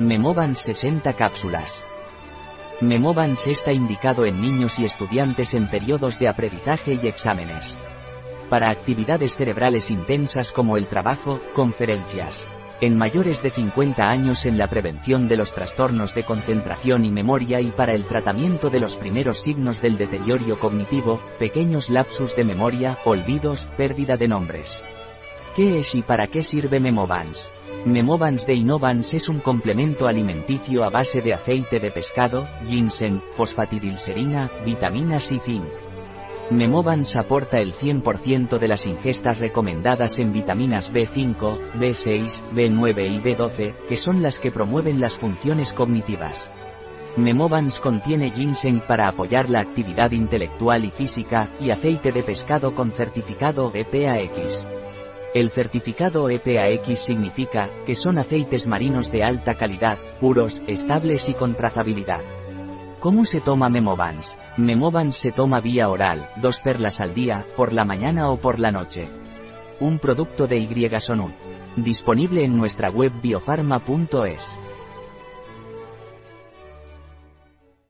Memovans 60 cápsulas. Memovans está indicado en niños y estudiantes en periodos de aprendizaje y exámenes. Para actividades cerebrales intensas como el trabajo, conferencias. En mayores de 50 años en la prevención de los trastornos de concentración y memoria y para el tratamiento de los primeros signos del deterioro cognitivo, pequeños lapsus de memoria, olvidos, pérdida de nombres. ¿Qué es y para qué sirve Memovans? Memovans de Innovans es un complemento alimenticio a base de aceite de pescado, ginseng, fosfatidilserina, vitaminas y zinc. Memovans aporta el 100% de las ingestas recomendadas en vitaminas B5, B6, B9 y B12, que son las que promueven las funciones cognitivas. Memovans contiene ginseng para apoyar la actividad intelectual y física, y aceite de pescado con certificado EPAX. El certificado EPAX significa que son aceites marinos de alta calidad, puros, estables y con trazabilidad. ¿Cómo se toma Memovans? Memovans se toma vía oral, dos perlas al día, por la mañana o por la noche. Un producto de Y. Disponible en nuestra web biofarma.es.